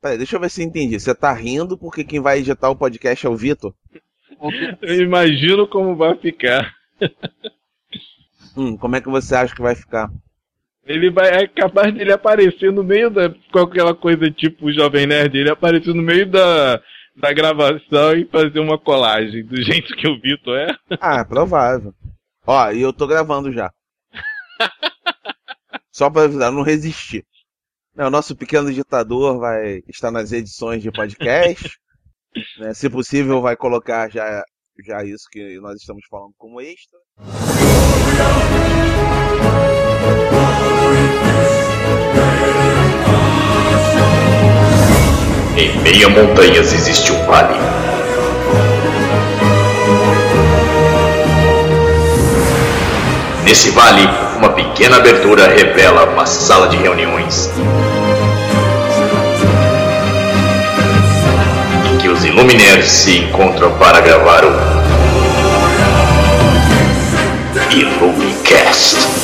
Peraí, deixa eu ver se eu entendi. Você tá rindo porque quem vai editar o podcast é o Vitor? Eu imagino como vai ficar. Hum, como é que você acha que vai ficar? Ele vai é capaz dele aparecer no meio da com aquela coisa tipo o Jovem Nerd, ele aparecer no meio da, da gravação e fazer uma colagem do jeito que o Vitor é. Ah, é provável. Ó, e eu tô gravando já. Só pra avisar, não resistir. Não, o nosso pequeno ditador vai estar nas edições de podcast. né? Se possível, vai colocar já, já isso que nós estamos falando como extra. Em meia montanhas existe um vale. Nesse vale, uma pequena abertura revela uma sala de reuniões. Em que os Illuminaires se encontram para gravar o Illumicast.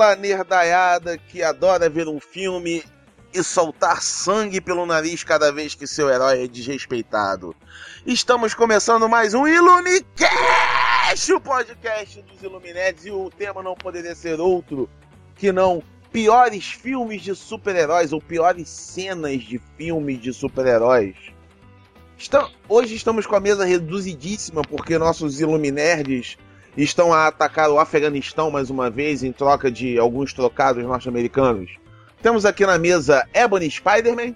Fala, nerdaiada que adora ver um filme e soltar sangue pelo nariz cada vez que seu herói é desrespeitado. Estamos começando mais um Ilumicast, o podcast dos Iluminetes, e o tema não poderia ser outro que não piores filmes de super-heróis ou piores cenas de filmes de super-heróis. Hoje estamos com a mesa reduzidíssima porque nossos Iluminerds estão a atacar o Afeganistão mais uma vez em troca de alguns trocados norte-americanos. Temos aqui na mesa Ebony Spider-Man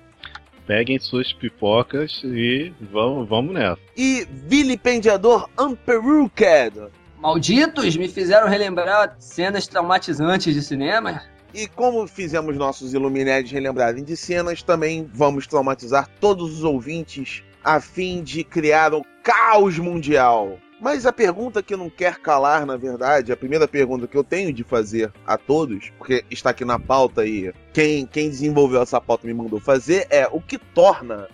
Peguem suas pipocas e vamos, vamos nessa. e vilipendiador Unperuked. Malditos me fizeram relembrar cenas traumatizantes de cinema. E como fizemos nossos Illuminati relembrarem de cenas, também vamos traumatizar todos os ouvintes a fim de criar o caos mundial. Mas a pergunta que não quer calar, na verdade, a primeira pergunta que eu tenho de fazer a todos, porque está aqui na pauta aí, quem, quem desenvolveu essa pauta me mandou fazer, é o que torna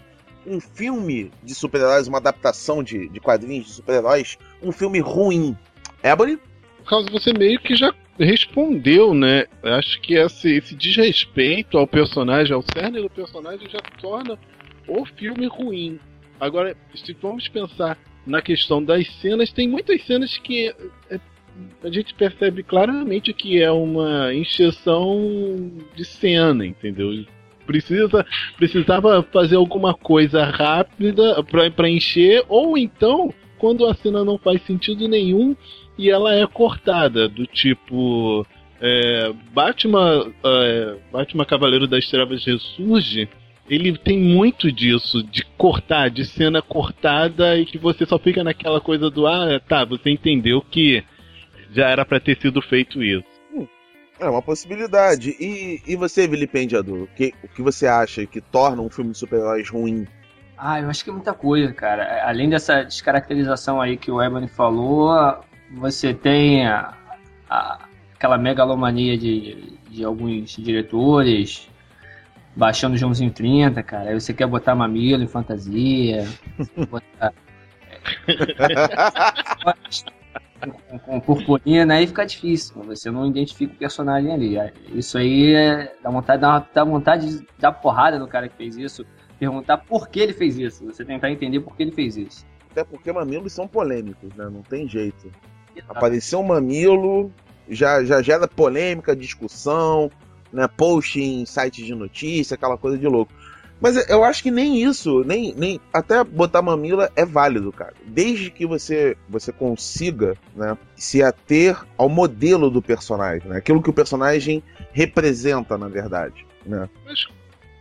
um filme de super-heróis, uma adaptação de, de quadrinhos de super-heróis, um filme ruim. Ebony? Causa você meio que já respondeu, né? Acho que esse, esse desrespeito ao personagem, ao cerne do personagem, já torna o filme ruim. Agora, se vamos pensar na questão das cenas, tem muitas cenas que é, a gente percebe claramente que é uma encheção de cena, entendeu? Precisa, precisava fazer alguma coisa rápida pra encher, ou então, quando a cena não faz sentido nenhum, e ela é cortada, do tipo. É, Batman, é, Batman Cavaleiro das Trevas ressurge. Ele tem muito disso, de cortar, de cena cortada e que você só fica naquela coisa do ah, tá, você entendeu que já era pra ter sido feito isso. É uma possibilidade. E, e você, vilipendiador, o que, o que você acha que torna um filme de super-heróis ruim? Ah, eu acho que é muita coisa, cara. Além dessa descaracterização aí que o Ebony falou, você tem a- a- aquela megalomania de, de alguns diretores baixando o Joãozinho 30, cara. Aí você quer botar mamilo em fantasia, botar com, com purpurina, aí fica difícil. Você não identifica o personagem ali. Isso aí é, dá vontade, dá, dá vontade de dar porrada no cara que fez isso. Perguntar por que ele fez isso. Você tentar entender por que ele fez isso. Até porque mamilos são polêmicos, né? Não tem jeito. Apareceu um mamilo, já, já gera polêmica, discussão, né? Post em sites de notícia, aquela coisa de louco. Mas eu acho que nem isso, nem, nem até botar mamila é válido, cara. Desde que você você consiga, né, se ater ao modelo do personagem, né? Aquilo que o personagem representa, na verdade, né? Mas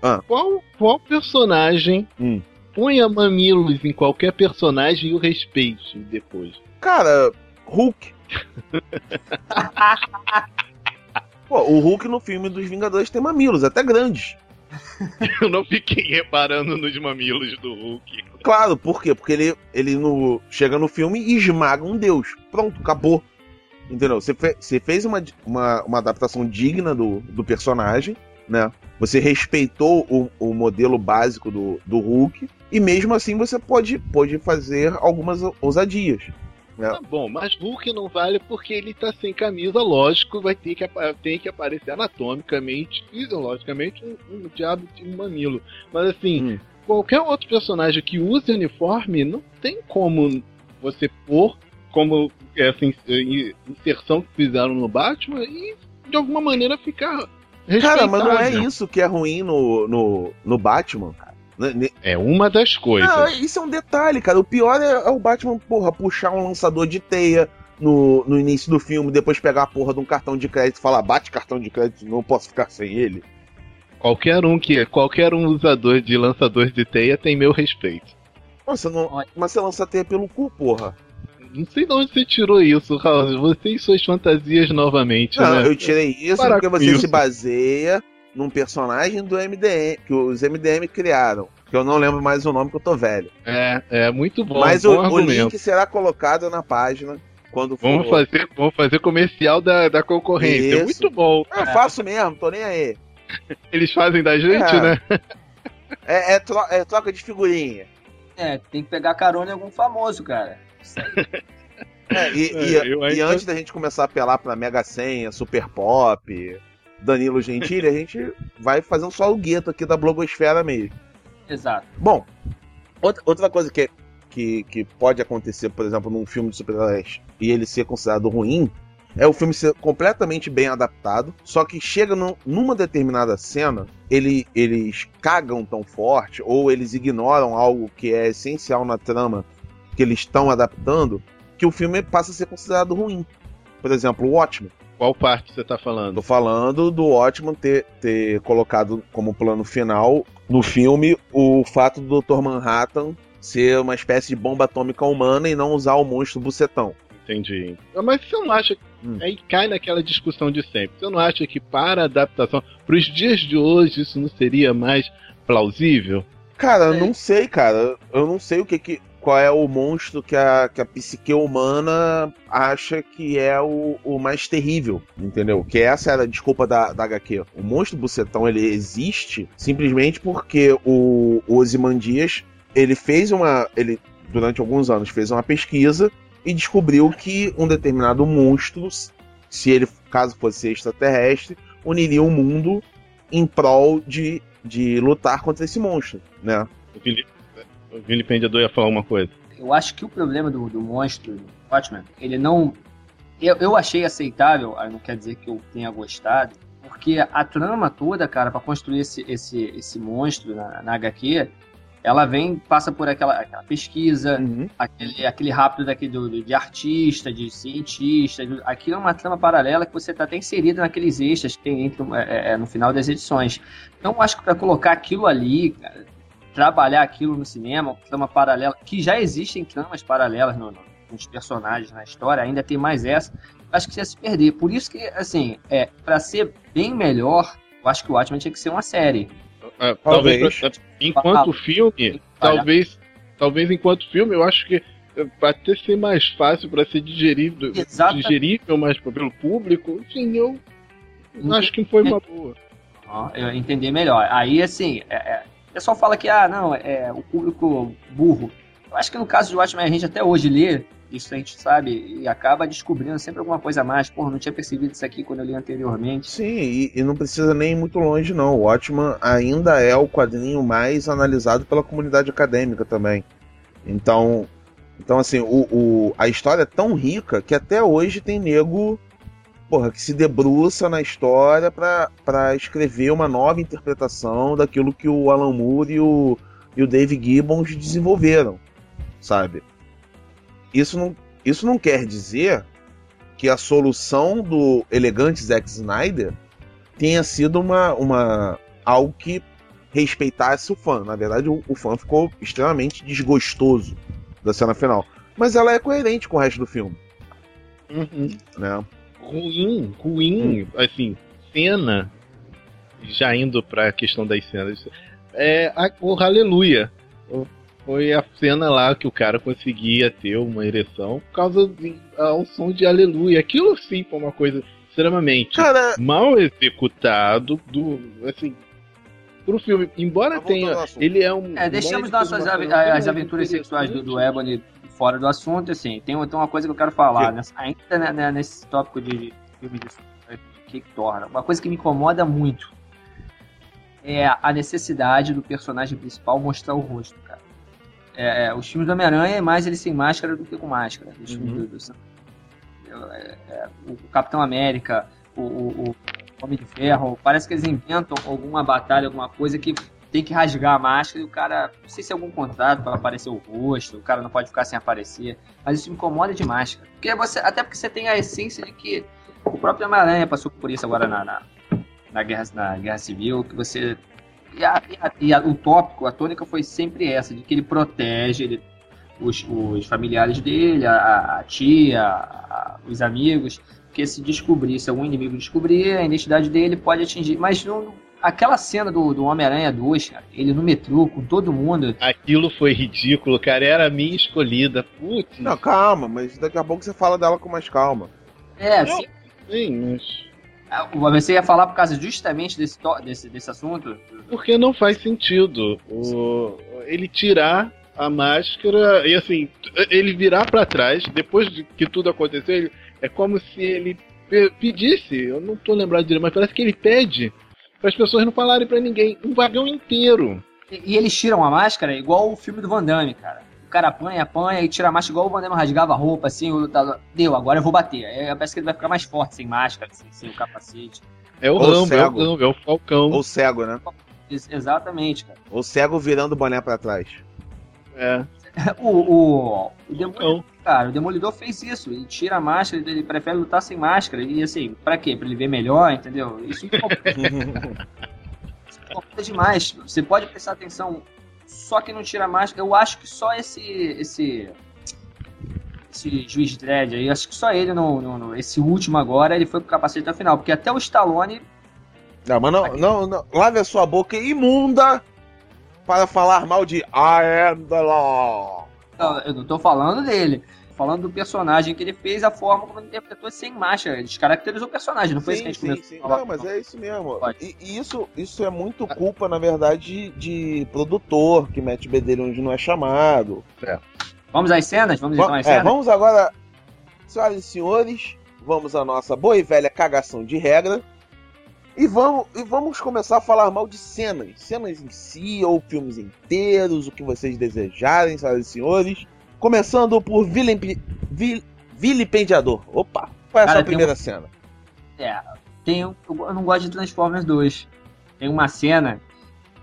Ah. qual, qual personagem Hum. ponha mamilos em qualquer personagem e o respeite depois? Cara, Hulk. Pô, o Hulk no filme dos Vingadores tem mamilos, até grandes. Eu não fiquei reparando nos mamilos do Hulk. Claro, por quê? Porque ele, ele no, chega no filme e esmaga um deus. Pronto, acabou. Entendeu? Você, fe, você fez uma, uma, uma, adaptação digna do, do personagem, né? Você respeitou o, o modelo básico do, do Hulk. E mesmo assim você pode, pode fazer algumas ousadias. É. Tá bom, mas Hulk não vale porque ele tá sem camisa, lógico, vai ter que, tem que aparecer anatomicamente, fisiologicamente, um, um diabo de um mamilo. Mas assim, hum. qualquer outro personagem que use uniforme, não tem como você pôr como essa inserção que fizeram no Batman e de alguma maneira ficar. Cara, mas não é isso que é ruim no, no, no Batman, é uma das coisas. Não, isso é um detalhe, cara. O pior é, é o Batman, porra, puxar um lançador de teia no, no início do filme, depois pegar a porra de um cartão de crédito e falar, bate cartão de crédito, não posso ficar sem ele. Qualquer um que qualquer um usador de lançador de teia tem meu respeito. Nossa, não, mas você lança teia pelo cu, porra. Não sei de onde você tirou isso, Raul. Você e suas fantasias novamente. Não, né? eu tirei isso Para porque você isso. se baseia num personagem do MDM, que os MDM criaram. Que eu não lembro mais o nome, que eu tô velho. É, é muito bom. Mas bom o, o, link será colocado na página quando for. Vamos fazer, vamos fazer comercial da, da concorrência. Isso. Muito bom. Eu faço mesmo, tô nem aí. Eles fazem da gente, é. né? É, é, tro é, troca de figurinha. É, tem que pegar carona em algum famoso, cara. É, e, e, é, e antes da gente começar a apelar pra Mega Senha, Super Pop, Danilo Gentili, a gente vai fazendo só o gueto aqui da blogosfera mesmo. Exato. Bom, outra, outra coisa que, que, que pode acontecer, por exemplo, num filme de super-heróis e ele ser considerado ruim, é o filme ser completamente bem adaptado, só que chega no, numa determinada cena, ele, eles cagam tão forte, ou eles ignoram algo que é essencial na trama que eles estão adaptando, que o filme passa a ser considerado ruim. Por exemplo, o Watchmen. Qual parte você está falando? Tô falando do Watchmen ter, ter colocado como plano final no filme o fato do Dr. Manhattan ser uma espécie de bomba atômica humana e não usar o monstro bucetão. Entendi. Mas você não acha. Hum. Aí cai naquela discussão de sempre. Você não acha que para a adaptação, para os dias de hoje, isso não seria mais plausível? Cara, eu não sei, cara. Eu não sei o que que qual é o monstro que a, que a psique humana acha que é o, o mais terrível, entendeu? Que essa era a desculpa da, da HQ. O monstro bucetão, ele existe simplesmente porque o, o Ozymandias, ele fez uma... ele durante alguns anos fez uma pesquisa e descobriu que um determinado monstro, se ele caso fosse extraterrestre, uniria o mundo em prol de, de lutar contra esse monstro, né? O Vilipendedor ia falar uma coisa. Eu acho que o problema do, do monstro, do Watchmen, ele não. Eu, eu achei aceitável, não quer dizer que eu tenha gostado, porque a trama toda, cara, para construir esse, esse, esse monstro na, na HQ, ela vem, passa por aquela, aquela pesquisa, uhum. aquele, aquele rápido daquele do, de artista, de cientista. De, aquilo é uma trama paralela que você está até inserido naqueles extras que tem entre, é, é, no final das edições. Então, acho que para colocar aquilo ali, cara, trabalhar aquilo no cinema, trama paralela, que já existem tramas paralelas no, no, nos personagens na história, ainda tem mais essa, acho que ia se perder. Por isso que, assim, é, para ser bem melhor, eu acho que o Watchmen tinha que ser uma série. É, talvez, enquanto filme, talvez, talvez enquanto filme, eu acho que para até ser mais fácil para ser digerido, digerível mais pelo público, enfim, eu acho que foi uma boa. Eu entendi melhor. Aí, assim, é, é o pessoal fala que, ah, não, é o público burro. Eu acho que no caso de Watchmen a gente até hoje lê, isso a gente sabe, e acaba descobrindo sempre alguma coisa a mais. Porra, não tinha percebido isso aqui quando eu li anteriormente. Sim, e, e não precisa nem ir muito longe, não. O Watchmen ainda é o quadrinho mais analisado pela comunidade acadêmica também. Então, então assim, o, o, a história é tão rica que até hoje tem nego porra, que se debruça na história para escrever uma nova interpretação daquilo que o Alan Moore e o, e o Dave Gibbons desenvolveram, sabe? Isso não, isso não quer dizer que a solução do elegante Zack Snyder tenha sido uma, uma algo que respeitasse o fã. Na verdade, o, o fã ficou extremamente desgostoso da cena final. Mas ela é coerente com o resto do filme. Uhum. né? Ruim, ruim, assim, cena, já indo pra questão das cenas, é a, o Aleluia. Foi a cena lá que o cara conseguia ter uma ereção por causa de, ao som de Aleluia. Aquilo sim foi uma coisa extremamente Cara, mal executado do assim pro filme embora tenha ele é um É, deixamos nossas mas as aventuras sexuais do, do. Ebony fora do assunto, assim, tem, tem uma coisa que eu quero falar, né? ainda né, né, nesse tópico de filme de que que torna. Uma coisa que me incomoda muito é a necessidade do personagem principal mostrar o rosto, cara. É, é, os filmes do Homem-Aranha é mais ele sem máscara do que com máscara. Os filmes Uhum. do- do- é, é, o Capitão América, o, o- o Homem de Ferro, parece que eles inventam alguma batalha, alguma coisa que tem que rasgar a máscara e o cara, não sei se é algum contrato para aparecer o rosto, o cara não pode ficar sem aparecer, mas isso me incomoda demais, cara. Porque você, até porque você tem a essência de que o próprio Homem-Aranha passou por isso agora na, na, na guerra, na guerra Civil, que você. E, a- e a- e a- o tópico, a tônica foi sempre essa, de que ele protege ele- os, os familiares dele, a, tia, os amigos, porque se descobrir, se algum inimigo descobrir, a identidade dele pode atingir. Mas não, aquela cena do, do Homem-Aranha 2, cara, ele no metrô com todo mundo. aquilo foi ridículo cara era a minha escolhida putz não, calma, mas daqui a pouco você fala dela com mais calma. É, sim, sim, mas você ia falar por causa justamente desse, desse, desse assunto? porque não faz sentido o, ele tirar a máscara e assim ele virar pra trás depois de que tudo aconteceu ele- é como se ele pe- pedisse eu não tô lembrado dele mas parece que ele pede para as pessoas não falarem pra ninguém um vagão inteiro E, e eles tiram a máscara igual o filme do Van Damme, cara. O cara apanha, apanha e tira a máscara igual o Van Damme rasgava a roupa, assim, o lutador. Deu, agora eu vou bater. Aí parece que ele vai ficar mais forte sem máscara, sem, sem o capacete. é o Ou Rambo é o cego. Rambo é o Falcão Ou cego, né? Ex- exatamente, cara. Ou cego virando o boné pra trás. é O, o, o Demolidor, Falcão cara, o Demolidor fez isso. Ele tira a máscara, ele prefere lutar sem máscara. E assim, pra quê? Pra ele ver melhor, entendeu? Isso incomoda Isso me incomoda demais. Você pode prestar atenção, só que não tira a máscara. Eu acho que só esse. esse esse juiz Dredd aí, acho que só ele, no, no- no- esse último agora, ele foi pro capacete até o final, porque até o Stallone Não, mas não, não, não. Lave a sua boca imunda para falar mal de I am the law. Não, eu não tô falando dele. Tô falando do personagem que ele fez, a forma como ele interpretou sem máscara. Ele descaracterizou o personagem, não foi isso que a Sim, gente sim, sim. Não, mas é isso mesmo. E, e isso, isso é muito culpa, na verdade, de, de produtor que mete bedelho onde não é chamado. Vamos às cenas? Vamos então às é, cenas? vamos agora, senhoras e senhores, vamos à nossa boa e velha cagação de regra. E vamos, e vamos começar a falar mal de cenas. Cenas em si, ou filmes inteiros, o que vocês desejarem, senhoras e senhores. Começando por Vil, Vilipendiador. Opa, qual é a Cara, sua primeira cena? É, tem, um- eu não gosto de Transformers 2. Tem uma cena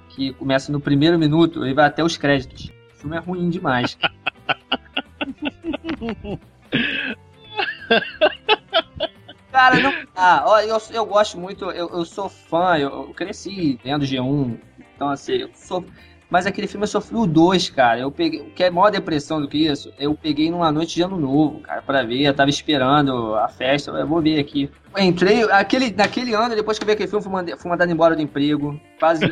que começa no primeiro minuto e vai até os créditos. O filme é ruim demais. Cara, não. Ah, ó, eu, eu gosto muito, eu, eu sou fã, eu, eu cresci vendo G1, então assim, eu sou. Mas aquele filme eu sofri o 2, cara. Eu peguei. O que é maior depressão do que isso? Eu peguei numa noite de ano novo, cara, pra ver. Eu tava esperando a festa. Eu vou ver aqui. Eu entrei. Aquele, naquele ano, depois que eu vi aquele filme, fui, manda- fui mandado embora do emprego. Quase.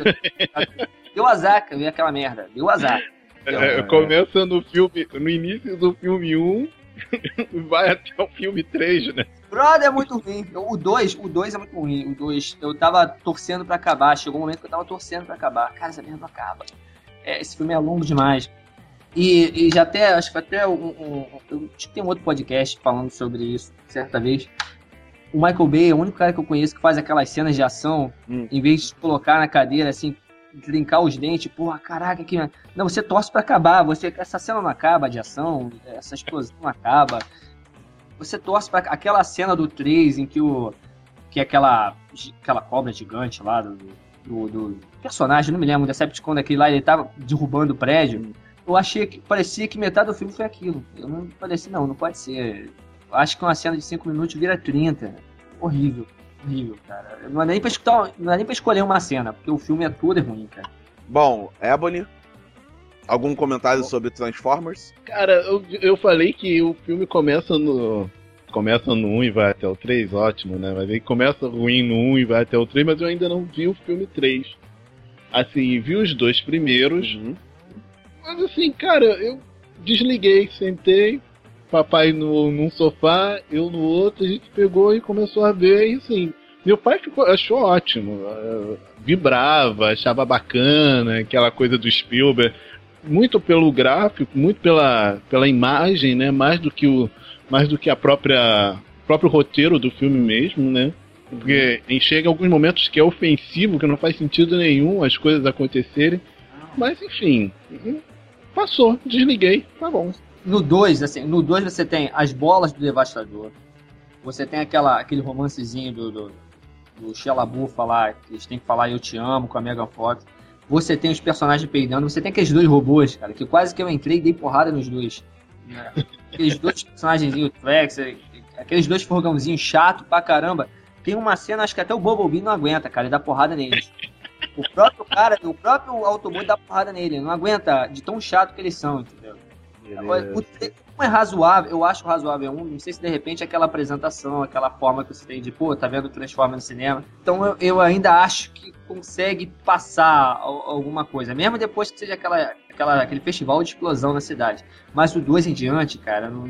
Deu azar, eu vi aquela merda. Deu azar. É, começa no filme, no início do filme 1, vai até o filme 3, né? Brother é muito ruim. O 2, o 2 é muito ruim. O 2, eu tava torcendo pra acabar. Chegou um momento que eu tava torcendo pra acabar. Cara, essa merda não acaba. É, esse filme é longo demais. E, e já até, acho que até um, um, eu tem um outro podcast falando sobre isso, certa vez. O Michael Bay é o único cara que eu conheço que faz aquelas cenas de ação, Hum. em vez de colocar na cadeira, assim, trincar os dentes, porra, caraca, que. Não, você torce pra acabar. Você, essa cena não acaba de ação, essa explosão não acaba você torce para aquela cena do 3 em que o que aquela aquela cobra gigante lá do, do, do personagem, não me lembro, Decepticon daquele lá, ele tava derrubando o prédio. Eu achei que parecia que metade do filme foi aquilo. Eu não parecia não, não pode ser. Acho que uma cena de 5 minutos vira 30. Horrível, horrível, cara. Não é nem para escutar, não é nem para escolher uma cena, porque o filme é todo ruim, cara. Bom, Ebony, algum comentário sobre Transformers? Cara, eu, eu falei que o filme começa no, começa no 1 e vai até o 3, ótimo, né? Mas aí começa ruim no 1 e vai até o 3, mas eu ainda não vi o filme 3. Assim, vi os dois primeiros. Uhum. Mas assim, cara, eu desliguei, sentei, papai no, num sofá, eu no outro, a gente pegou e começou a ver, e assim, meu pai ficou, achou ótimo, eh, vibrava, achava bacana, aquela coisa do Spielberg, muito pelo gráfico, muito pela, pela imagem, né, mais do que o mais do que a própria próprio roteiro do filme mesmo, né? Porque chega alguns momentos que é ofensivo, que não faz sentido nenhum as coisas acontecerem. Mas enfim, passou, desliguei, tá bom. No 2, assim, no 2 você tem as bolas do Devastador. Você tem aquela, aquele romancezinho do, do, do Shellabu falar, que eles têm que falar Eu Te Amo com a Megan Fox. Você tem os personagens peidando, você tem aqueles dois robôs, cara, que quase que eu entrei e dei porrada nos dois. Né? Aqueles dois personagens, o Trax, aqueles dois forgãozinhos chato pra caramba. Tem uma cena, acho que até o Bumblebee não aguenta, cara, ele dá porrada neles. O próprio cara, o próprio Autobot dá porrada nele, não aguenta de tão chato que eles são, entendeu? Agora, o um é razoável, eu acho razoável um, não sei se de repente aquela apresentação, aquela forma que você tem de, pô, tá vendo Transforma no cinema. Então eu, eu ainda acho que consegue passar alguma coisa, mesmo depois que seja aquela, aquela, aquele festival de explosão na cidade. Mas o 2 em diante, cara, não,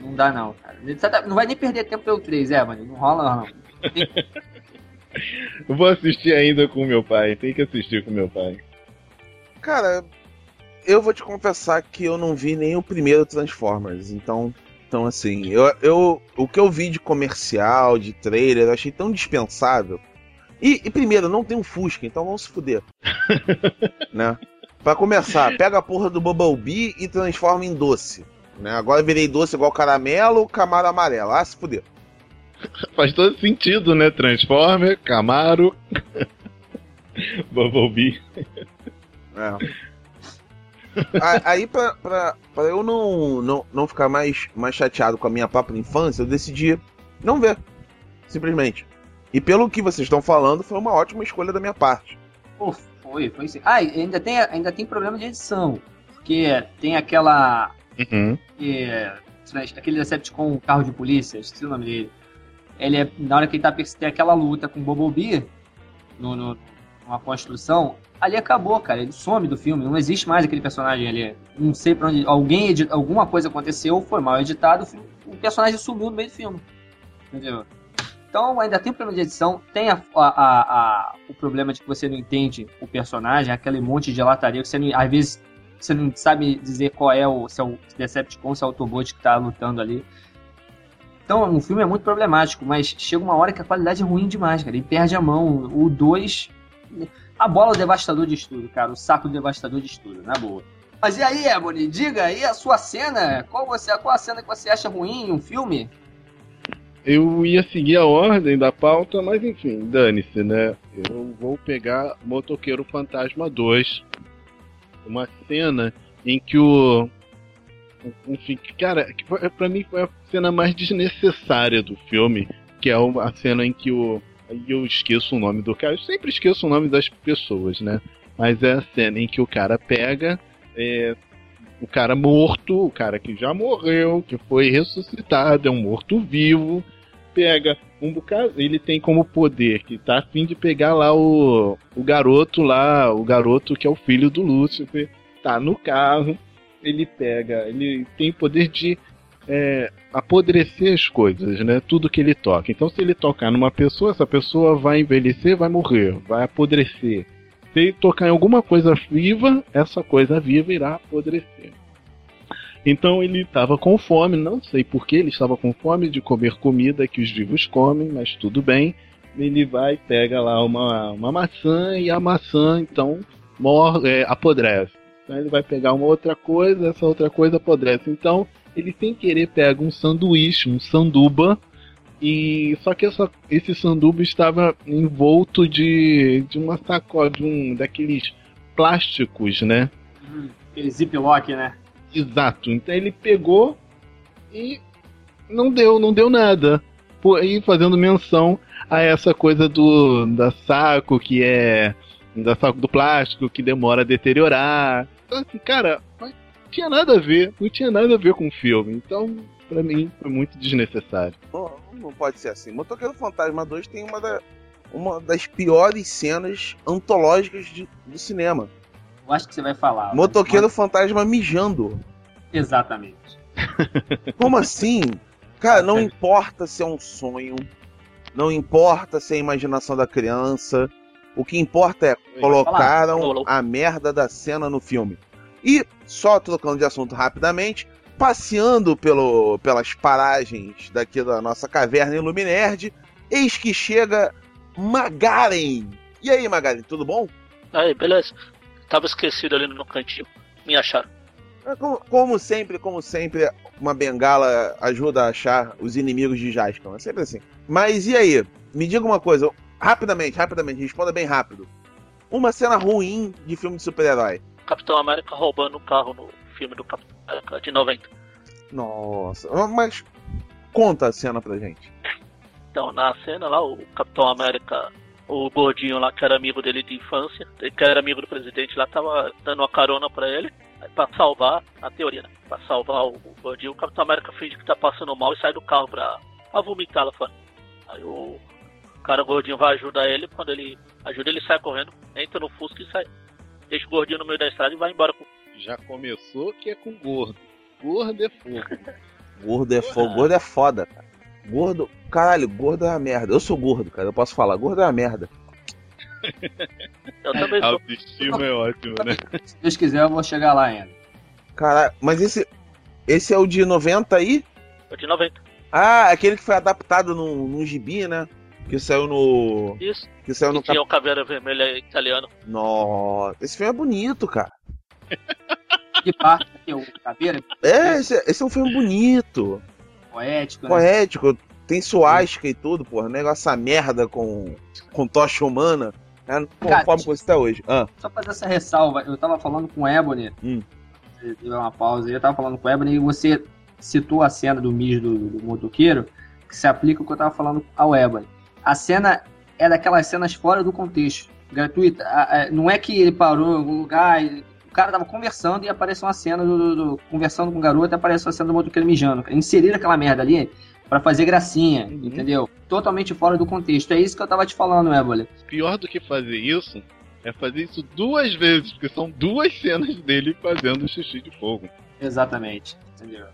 não dá não, cara. Não vai nem perder tempo pelo 3, é, mano, não rola não. eu vou assistir ainda com meu pai, tem que assistir com meu pai. Cara, eu vou te confessar que eu não vi nem o primeiro Transformers, então. Então, assim, eu, eu, o que eu vi de comercial, de trailer, eu achei tão dispensável. E, e primeiro, não tem um Fusca, então vamos se fuder. né? Pra começar, pega a porra do Bumblebee e transforma em doce. Né? Agora virei doce igual caramelo, Camaro amarelo. Ah, se fuder. Faz todo sentido, né? Transformer, Camaro, Bumblebee. É. Aí, pra, pra, pra eu não, não, não ficar mais, mais chateado com a minha própria infância, eu decidi não ver. Simplesmente. E pelo que vocês estão falando, foi uma ótima escolha da minha parte. Pô, foi, foi sim. Ah, ainda tem, ainda tem problema de edição. Porque tem aquela. Uhum. É, aquele Decepticon carro de polícia, esqueci o nome dele. Ele é. Na hora que ele tá tem aquela luta com o Bumblebee no, no, numa construção, ali acabou, cara. Ele some do filme, não existe mais aquele personagem ali. Não sei pra onde. Alguém edit, alguma coisa aconteceu, foi mal editado, o personagem sumiu no meio do filme. Entendeu? Então ainda tem problema de edição, tem a, a, a, o problema de que você não entende o personagem, aquele monte de lataria que você não, às vezes você não sabe dizer qual é o, se é o Decepticon, se é o Autobot que tá lutando ali. Então o filme é muito problemático, mas chega uma hora que a qualidade é ruim demais, cara. Ele perde a mão. O 2 a bola o devastador de estudo, cara. O saco devastador de estudo, na boa. Mas e aí, Ebony? Diga aí a sua cena. Qual, você, qual a cena que você acha ruim em um filme? Eu ia seguir a ordem da pauta, mas enfim, dane-se, né? Eu vou pegar Motoqueiro Fantasma 2. Uma cena em que o. Enfim, cara, que pra mim foi a cena mais desnecessária do filme, que é a cena em que o Aí eu esqueço o nome do cara. Eu sempre esqueço o nome das pessoas, né? Mas é a cena em que o cara pega é, o cara morto, o cara que já morreu, que foi ressuscitado, é um morto-vivo, pega um bocado. Ele tem como poder que tá a fim de pegar lá o, o garoto lá, o garoto que é o filho do Lúcifer, tá no carro. Ele pega, ele tem poder de é, apodrecer as coisas, né? Tudo que ele toca. Então, se ele tocar numa pessoa, essa pessoa vai envelhecer, vai morrer, vai apodrecer. Se ele tocar em alguma coisa viva, essa coisa viva irá apodrecer. Então ele estava com fome, não sei por que ele estava com fome de comer comida que os vivos comem, mas tudo bem. Ele vai, pega lá uma, uma maçã e a maçã então morre, é, apodrece. Então ele vai pegar uma outra coisa, essa outra coisa apodrece. Então ele sem querer pega um sanduíche, um sanduba, e só que essa, esse sanduba estava envolto de, de uma sacola, de um daqueles plásticos, né? Hum, aquele ziplock, né? Exato. Então ele pegou e não deu, não deu nada. Por aí fazendo menção a essa coisa do da saco que é da saco do plástico que demora a deteriorar. Então assim, cara, tinha nada a ver, não tinha nada a ver com o filme. Então, pra mim foi muito desnecessário. Não, não pode ser assim. Motoqueiro Fantasma 2 tem uma, da- uma das piores cenas antológicas de- do cinema. Eu acho que você vai falar. Motoqueiro Fantasma mijando. Exatamente. Como assim? Cara, não importa se é um sonho, não importa se é a imaginação da criança. O que importa é colocaram a merda da cena no filme. E, só trocando de assunto rapidamente, passeando pelo, pelas paragens daqui da nossa caverna Iluminerd, eis que chega Magaren. E aí, Magaren, tudo bom? Aí, beleza. Tava esquecido ali no cantinho. Me acharam. É, Como, como sempre, como sempre, uma bengala ajuda a achar os inimigos de Jaspion. É sempre assim. Mas e aí? Me diga uma coisa, rapidamente, rapidamente, responda bem rápido. Uma cena ruim de filme de super-herói. Capitão América roubando um carro no filme do Capitão América de 90. Nossa, mas conta a cena pra gente. Então, na cena lá, o Capitão América, o gordinho lá, que era amigo dele de infância, que era amigo do presidente lá, tava dando uma carona pra ele, pra salvar, a teoria, né? Pra salvar o, o gordinho, o Capitão América finge que tá passando mal e sai do carro pra, pra vomitar lá fora. Aí o cara gordinho vai ajudar ele, quando ele ajuda, ele sai correndo, entra no Fusca e sai. Deixa o gordinho no meio da estrada e vai embora com Já começou que é com gordo. Gordo é fogo. Gordo é fogo, gordo é foda, cara. Gordo, caralho, gordo é uma merda. Eu sou gordo, cara, eu posso falar, gordo é uma merda. Eu também A sou. autoestima é ótimo, né? Se Deus quiser, eu vou chegar lá ainda. Caralho, mas esse, esse é o de 90 aí? Eu de 90. Ah, aquele que foi adaptado num, num gibi, né? Que saiu no. Isso. Que saiu no Que tinha o Caveira Vermelha italiano. Nossa, esse filme é bonito, cara. Que parte o caveira É, esse, esse é um filme bonito, poético, né? poético, tem suástica e tudo, porra. Negócio essa merda com, com tocha humana. É, conforme com isso até hoje. Ah, Só fazer essa ressalva, eu tava falando com o Ebony, Hum. você deu uma pausa aí, eu tava falando com o Ebony e você citou a cena do Miss do, do motoqueiro, que se aplica ao que eu tava falando ao Ebony. A cena é daquelas cenas fora do contexto, gratuita. A- a- Não é que ele parou em algum lugar, e o cara tava conversando e apareceu uma cena do, do- do- conversando com o garoto e apareceu a cena do motoqueiro mijando. Inseriram aquela merda ali pra fazer gracinha, Uhum. entendeu? Totalmente fora do contexto. É isso que eu tava te falando, Ebony. Pior do que fazer isso é fazer isso duas vezes, porque são duas cenas dele fazendo xixi de fogo. Exatamente, entendeu?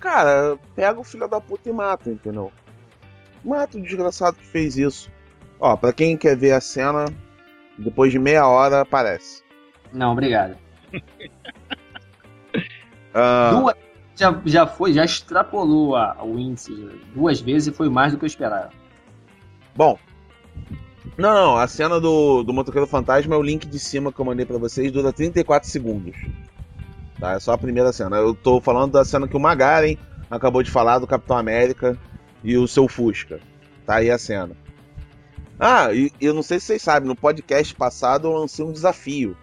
cara, pega o filho da puta e mata, entendeu? Mata o desgraçado que fez isso. Ó, pra quem quer ver a cena, depois de meia hora aparece. Não, obrigado. Ah, Duas, já, já foi, já extrapolou a, o índice duas vezes e foi mais do que eu esperava. Bom. Não, não, a cena do, do Motoqueiro Fantasma é o link de cima que eu mandei pra vocês, dura 34 segundos. Tá? É só a primeira cena. Eu tô falando da cena que o Magaren acabou de falar do Capitão América e o seu Fusca. Tá aí a cena. Ah, e eu não sei se vocês sabem, no podcast passado eu lancei um desafio.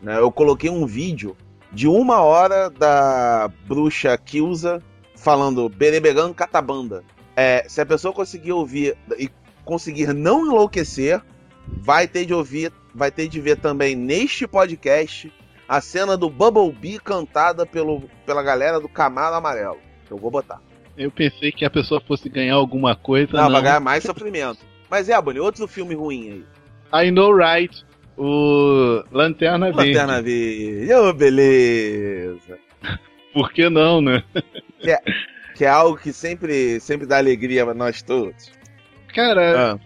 Né? Eu coloquei um vídeo de uma hora da bruxa Kilza falando Berebegan Catabanda. É, se a pessoa conseguir ouvir e conseguir não enlouquecer, vai ter de ouvir, vai ter de ver também neste podcast a cena do Bumblebee cantada pelo, pela galera do Camaro Amarelo. Eu vou botar. Eu pensei que a pessoa fosse ganhar alguma coisa. Não, Não, vai ganhar mais sofrimento. Mas é, Bonnie, outro filme ruim aí. I know right. O Lanterna Verde. Lanterna Verde. Ô, beleza. Por que não, né? Que é algo que sempre, sempre dá alegria pra nós todos. Cara, Ah,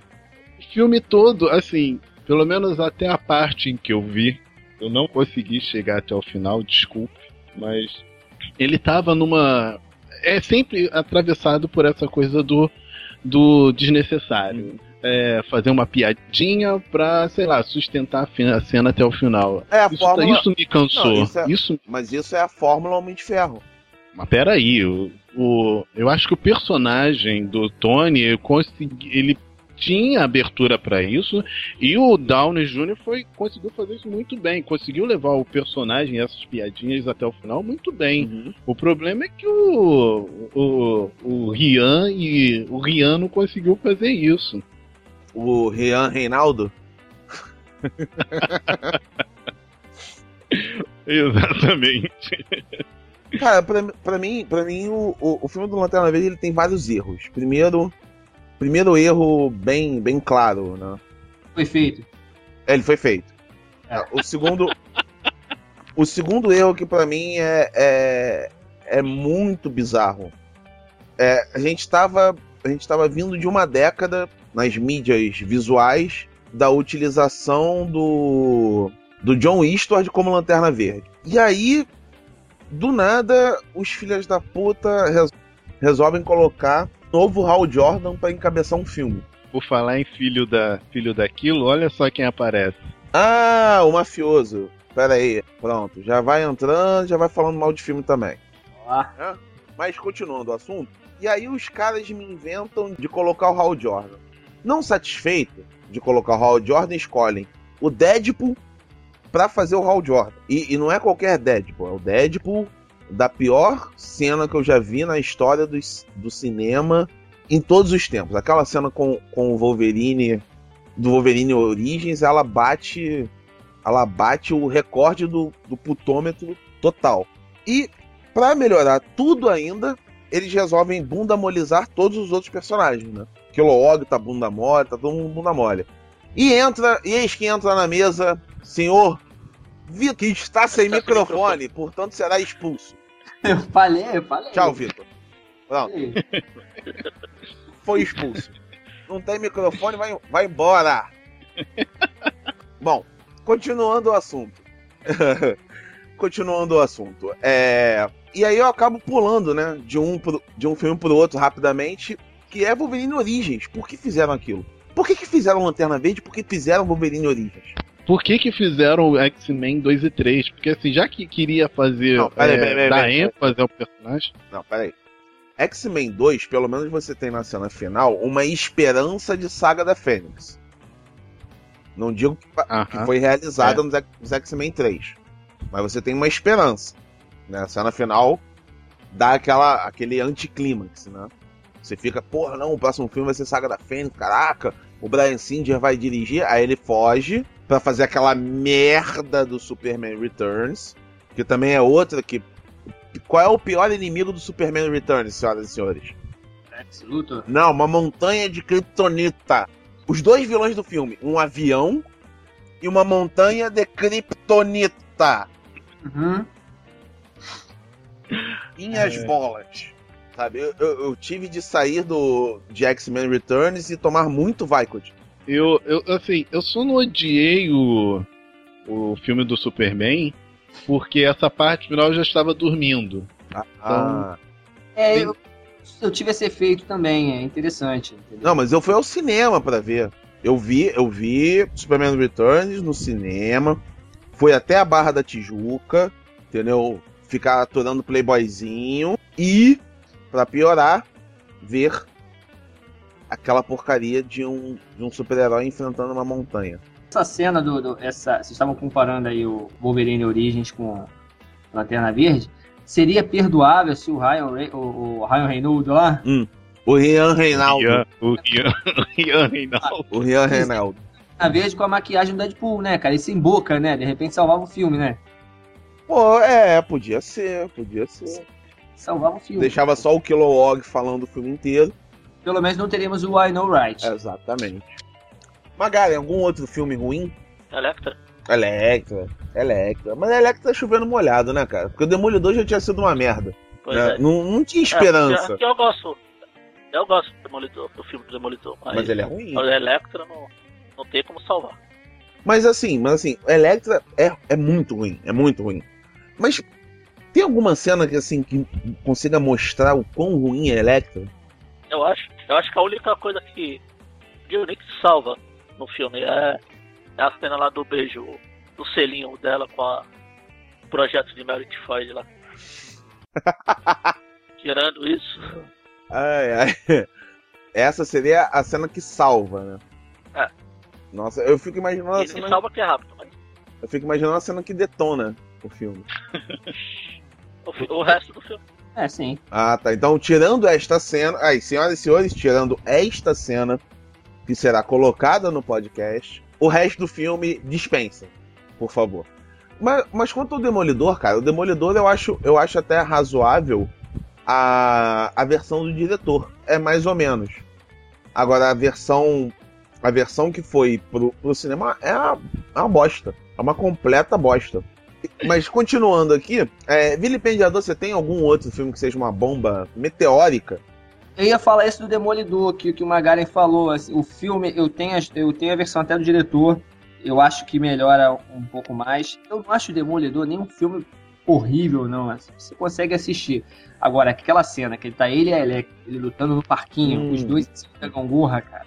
o filme todo, assim, pelo menos até a parte em que eu vi, eu não consegui chegar até o final, desculpe, mas ele tava numa. É sempre atravessado por essa coisa do, do desnecessário. É, fazer uma piadinha pra, sei lá, sustentar a cena até o final. é a Isso, fórmula. isso me cansou. Não, isso é- isso Mas isso é a fórmula Homem de Ferro. Mas peraí, o, o, eu acho que o personagem do Tony consegui, ele tinha abertura pra isso e o Downey Jr. foi conseguiu fazer isso muito bem, conseguiu levar o personagem essas piadinhas até o final muito bem. O problema é que o o, o Rian e o Rian não conseguiu fazer isso. O Rian Reinaldo. Exatamente. Cara, pra, pra mim, pra mim o, o, o filme do Lanterna Verde ele tem vários erros. Primeiro, primeiro erro bem, bem claro, né? Foi feito. É, ele foi feito. É. O segundo, o segundo erro que pra mim é, é, é muito bizarro. É, a gente estava a gente tava vindo de uma década nas mídias visuais da utilização do do John Eastwood como Lanterna Verde. E aí, do nada, os filhos da puta res- resolvem colocar novo Hal Jordan pra encabeçar um filme. Por falar em filho da filho daquilo, olha só quem aparece. Ah, o mafioso. Pera aí, pronto. Já vai entrando, já vai falando mal de filme também. Ó, Mas continuando o assunto, e aí os caras me inventam de colocar o Hal Jordan. Não satisfeito de colocar o Hal Jordan, escolhem o Deadpool pra fazer o Hal Jordan. E, e não é qualquer Deadpool, é o Deadpool da pior cena que eu já vi na história do, do cinema em todos os tempos. Aquela cena com, com o Wolverine, do Wolverine Origins, ela bate. Ela bate o recorde do, do putômetro total. E Pra melhorar tudo ainda, eles resolvem bunda-molizar todos os outros personagens, né? Kilowog tá bunda mole, tá todo mundo bunda mole. E entra, e eis que entra na mesa, senhor Vitor, que está sem Está sem microfone, portanto será expulso. eu falei, eu falei. Tchau, Vitor. Pronto, foi expulso. Não tem microfone, vai, vai embora. Bom, continuando o assunto. continuando o assunto. É... E aí eu acabo pulando, né? De um, pro- de um filme pro outro rapidamente, que é Wolverine Origins. Por que fizeram aquilo? Por que, que fizeram Lanterna Verde? Por que fizeram Wolverine Origins? Por que que fizeram X-Men 2 e 3? Porque assim, já que queria fazer Não, peraí, é, peraí, peraí, dar ênfase ao personagem, Não, peraí. X-Men 2, pelo menos você tem na cena final uma esperança de saga da Fênix. Não digo que, que aham, foi realizada nos X- nos X-Men 3. Mas você tem uma esperança. Né? A cena final dá aquela, aquele anticlímax, né? Você fica, porra, não, o próximo filme vai ser Saga da Fênix, caraca, o Brian Singer vai dirigir, aí ele foge pra fazer aquela merda do Superman Returns, que também é outra que... Qual é o pior inimigo do Superman Returns, senhoras e senhores? Lex Luthor. Não, uma montanha de kryptonita. Os dois vilões do filme, um avião e uma montanha de kryptonita. Uhum. Minhas É. bolas. Sabe, eu, eu- eu tive de sair do de X-Men Returns e tomar muito Vicod. Eu, eu, assim, eu só não odiei o, o filme do Superman porque essa parte final eu já estava dormindo. Ah. É, eu, eu tive esse efeito também, é interessante. entendeu? Não, mas eu fui ao cinema pra ver. Eu vi, eu vi Superman Returns no cinema. Fui até a Barra da Tijuca, entendeu? Ficar aturando Playboyzinho e, pra piorar, ver aquela porcaria de um, de um super-herói enfrentando uma montanha. Essa cena do, do- essa, vocês estavam comparando aí o Wolverine Origins com Lanterna Verde. Seria perdoável se o Ryan, Re- o, o Ryan Reynolds lá O Rian Reinaldo. O Ian, Ian Reinaldo. O Rian Reinaldo. na verde com a maquiagem do Deadpool, né, cara? Isso em boca, né? De repente salvava o filme, né? Pô, é, podia ser, podia ser. Salvava o filme. Deixava só o Kilowog falando o filme inteiro. Pelo menos não teríamos o I Know Right. Exatamente. Magari, algum outro filme ruim? Electra. Electra, Electra. Mas a Electra tá chovendo molhado, né, cara? Porque o Demolidor já tinha sido uma merda. Pois né? é. Não, não tinha É, esperança. que eu gosto. Eu gosto do Demolidor, do filme do Demolidor. Mas, Mas ele é ruim. o Electra não, não tem como salvar. Mas assim, mas assim, Electra é, é muito ruim. É muito ruim. Mas tem alguma cena que assim que consiga mostrar o quão ruim é Electra? Eu acho, eu acho que a única coisa que que salva no filme é, é a cena lá do beijo, do selinho dela com a o projeto de Merit Floyd lá. Tirando isso, Ai, ai. Essa seria a cena que salva, né? É. Nossa, eu fico imaginando a ele cena, salva que é rápido, mas eu fico imaginando a cena que detona o filme. o, o resto do filme. É, sim. Ah, tá. Então, tirando esta cena. Aí, senhoras e senhores, tirando esta cena, que será colocada no podcast, o resto do filme dispensa, por favor. Mas, mas quanto ao Demolidor, cara, o Demolidor eu acho, eu acho até razoável a, a versão do diretor. É mais ou menos. Agora, a versão. A versão que foi pro, pro cinema é uma, é uma bosta. É uma completa bosta. Mas continuando aqui, é, Vilipendiador, você tem algum outro filme que seja uma bomba meteórica? Eu ia falar isso do Demolidor, que, que o Magaren falou. Assim, o filme, eu tenho, a, eu tenho a versão até do diretor. Eu acho que melhora um pouco mais. Eu não acho o Demolidor nem um filme horrível, não. Assim, você consegue assistir. Agora, aquela cena que ele tá ele e a Elec, ele lutando no parquinho, Hum. os dois se pegam gurra, cara.